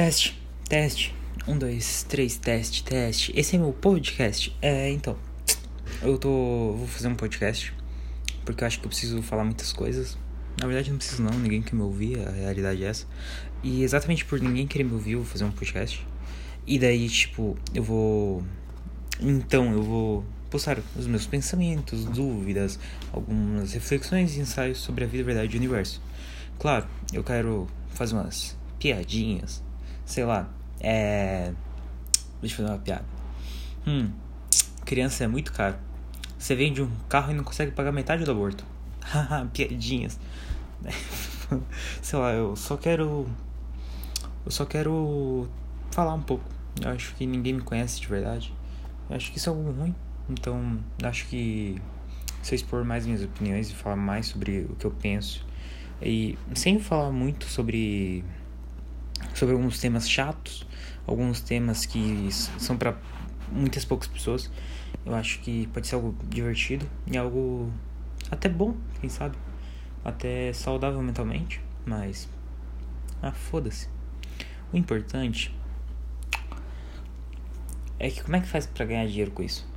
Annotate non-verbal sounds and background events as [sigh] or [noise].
Teste, teste. Um, dois, três, teste, teste. Esse é meu podcast. É, então. Eu tô. Vou fazer um podcast. Porque eu acho que eu preciso falar muitas coisas. Na verdade, não preciso, não. Ninguém quer me ouvir. A realidade é essa. E exatamente por ninguém querer me ouvir, eu vou fazer um podcast. E daí, tipo, eu vou. Então, eu vou postar os meus pensamentos, dúvidas, algumas reflexões e ensaios sobre a vida, verdade e o universo. Claro, eu quero fazer umas piadinhas, sei lá, é. Deixa eu fazer uma piada. Hum, criança é muito caro. Você vende um carro e não consegue pagar metade do aborto. Haha, [laughs] piadinhas. [laughs] sei lá, eu só quero. Eu só quero falar um pouco. Eu acho que ninguém me conhece de verdade. Eu acho que isso é algo ruim. Então, acho que se eu expor mais minhas opiniões e falar mais sobre o que eu penso e sem falar muito sobre sobre alguns temas chatos, alguns temas que são para muitas poucas pessoas, eu acho que pode ser algo divertido e algo até bom, quem sabe, até saudável mentalmente, mas ah, foda-se. O importante é que como é que faz para ganhar dinheiro com isso?